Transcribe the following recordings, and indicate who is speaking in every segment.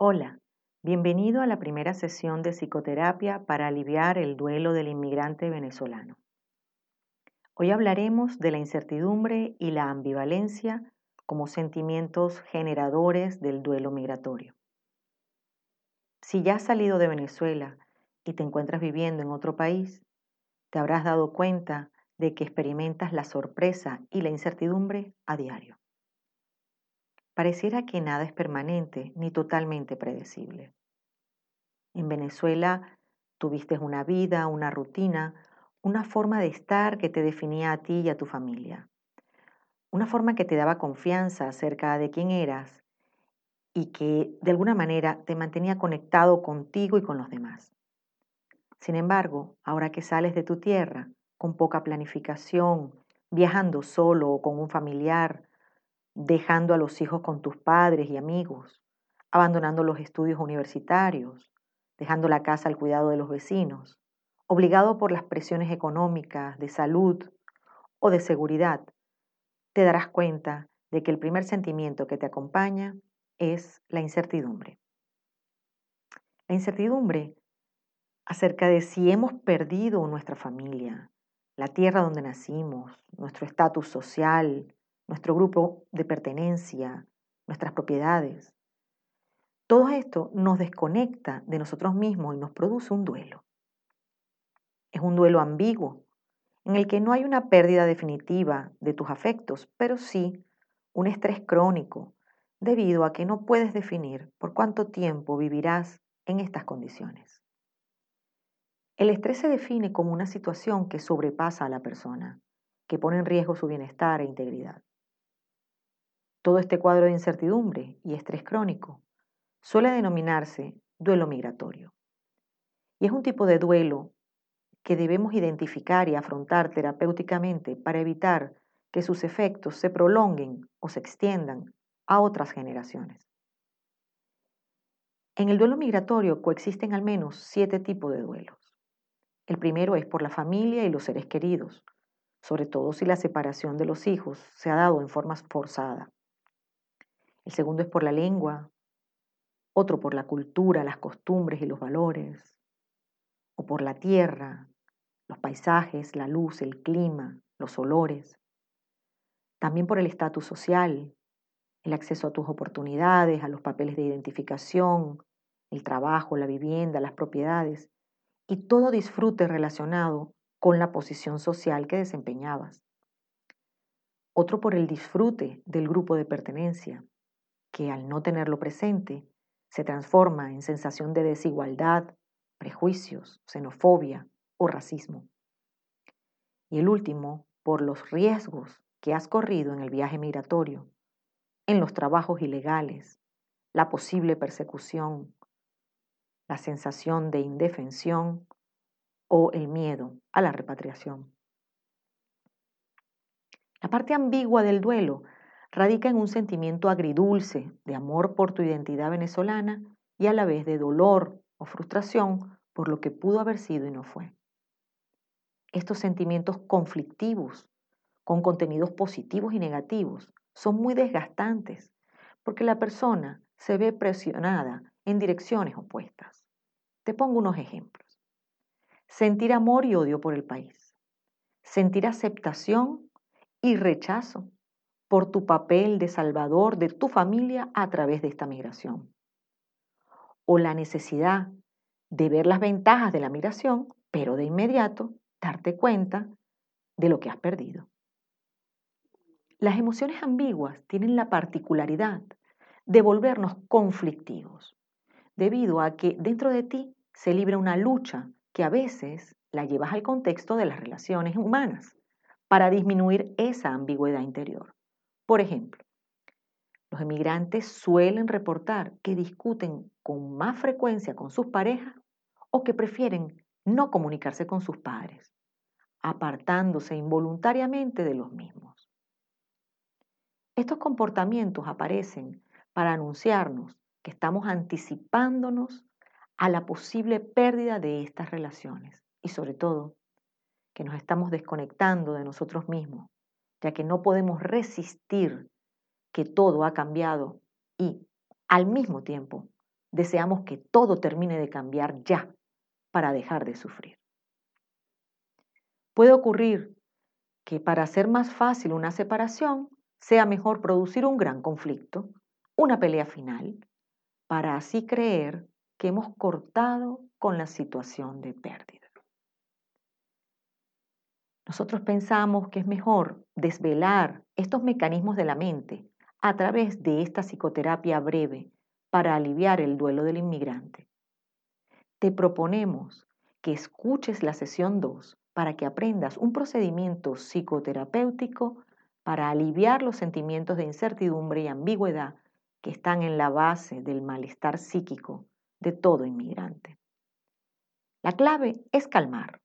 Speaker 1: Hola, bienvenido a la primera sesión de psicoterapia para aliviar el duelo del inmigrante venezolano. Hoy hablaremos de la incertidumbre y la ambivalencia como sentimientos generadores del duelo migratorio. Si ya has salido de Venezuela y te encuentras viviendo en otro país, te habrás dado cuenta de que experimentas la sorpresa y la incertidumbre a diario. Pareciera que nada es permanente ni totalmente predecible. En Venezuela tuviste una vida, una rutina, una forma de estar que te definía a ti y a tu familia. Una forma que te daba confianza acerca de quién eras y que de alguna manera te mantenía conectado contigo y con los demás. Sin embargo, ahora que sales de tu tierra, con poca planificación, viajando solo o con un familiar, dejando a los hijos con tus padres y amigos, abandonando los estudios universitarios, dejando la casa al cuidado de los vecinos, obligado por las presiones económicas, de salud o de seguridad, te darás cuenta de que el primer sentimiento que te acompaña es la incertidumbre. La incertidumbre acerca de si hemos perdido nuestra familia, la tierra donde nacimos, nuestro estatus social, nuestro grupo de pertenencia, nuestras propiedades. Todo esto nos desconecta de nosotros mismos y nos produce un duelo. Es un duelo ambiguo, en el que no hay una pérdida definitiva de tus afectos, pero sí un estrés crónico, debido a que no puedes definir por cuánto tiempo vivirás en estas condiciones. El estrés se define como una situación que sobrepasa a la persona, que pone en riesgo su bienestar e integridad. Todo este cuadro de incertidumbre y estrés crónico suele denominarse duelo migratorio. Y es un tipo de duelo que debemos identificar y afrontar terapéuticamente para evitar que sus efectos se prolonguen o se extiendan a otras generaciones. En el duelo migratorio coexisten al menos siete tipos de duelos. El primero es por la familia y los seres queridos, sobre todo si la separación de los hijos se ha dado en forma forzada. El segundo es por la lengua, otro por la cultura, las costumbres y los valores, o por la tierra, los paisajes, la luz, el clima, los olores. También por el estatus social, el acceso a tus oportunidades, a los papeles de identificación, el trabajo, la vivienda, las propiedades y todo disfrute relacionado con la posición social que desempeñabas. Otro por el disfrute del grupo de pertenencia, que al no tenerlo presente se transforma en sensación de desigualdad, prejuicios, xenofobia o racismo. Y el último, por los riesgos que has corrido en el viaje migratorio, en los trabajos ilegales, la posible persecución, la sensación de indefensión o el miedo a la repatriación. La parte ambigua del duelo radica en un sentimiento agridulce de amor por tu identidad venezolana y a la vez de dolor o frustración por lo que pudo haber sido y no fue. Estos sentimientos conflictivos, con contenidos positivos y negativos, son muy desgastantes porque la persona se ve presionada en direcciones opuestas. Te pongo unos ejemplos. Sentir amor y odio por el país. Sentir aceptación y rechazo por tu papel de salvador de tu familia a través de esta migración. O la necesidad de ver las ventajas de la migración, pero de inmediato darte cuenta de lo que has perdido. Las emociones ambiguas tienen la particularidad de volvernos conflictivos, debido a que dentro de ti se libra una lucha que a veces la llevas al contexto de las relaciones humanas para disminuir esa ambigüedad interior. Por ejemplo, los emigrantes suelen reportar que discuten con más frecuencia con sus parejas o que prefieren no comunicarse con sus padres, apartándose involuntariamente de los mismos. Estos comportamientos aparecen para anunciarnos que estamos anticipándonos a la posible pérdida de estas relaciones y sobre todo que nos estamos desconectando de nosotros mismos ya que no podemos resistir que todo ha cambiado y, al mismo tiempo, deseamos que todo termine de cambiar ya para dejar de sufrir. Puede ocurrir que para hacer más fácil una separación, sea mejor producir un gran conflicto, una pelea final, para así creer que hemos cortado con la situación de pérdida. Nosotros pensamos que es mejor desvelar estos mecanismos de la mente a través de esta psicoterapia breve para aliviar el duelo del inmigrante. Te proponemos que escuches la sesión 2 para que aprendas un procedimiento psicoterapéutico para aliviar los sentimientos de incertidumbre y ambigüedad que están en la base del malestar psíquico de todo inmigrante. La clave es calmar.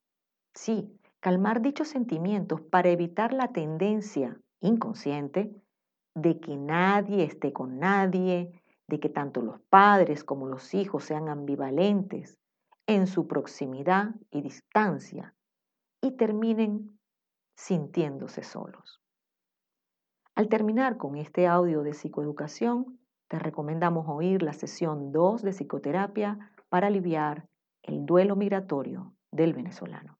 Speaker 1: Sí, calmar dichos sentimientos para evitar la tendencia inconsciente de que nadie esté con nadie, de que tanto los padres como los hijos sean ambivalentes en su proximidad y distancia y terminen sintiéndose solos. Al terminar con este audio de psicoeducación, te recomendamos oír la sesión 2 de psicoterapia para aliviar el duelo migratorio del venezolano.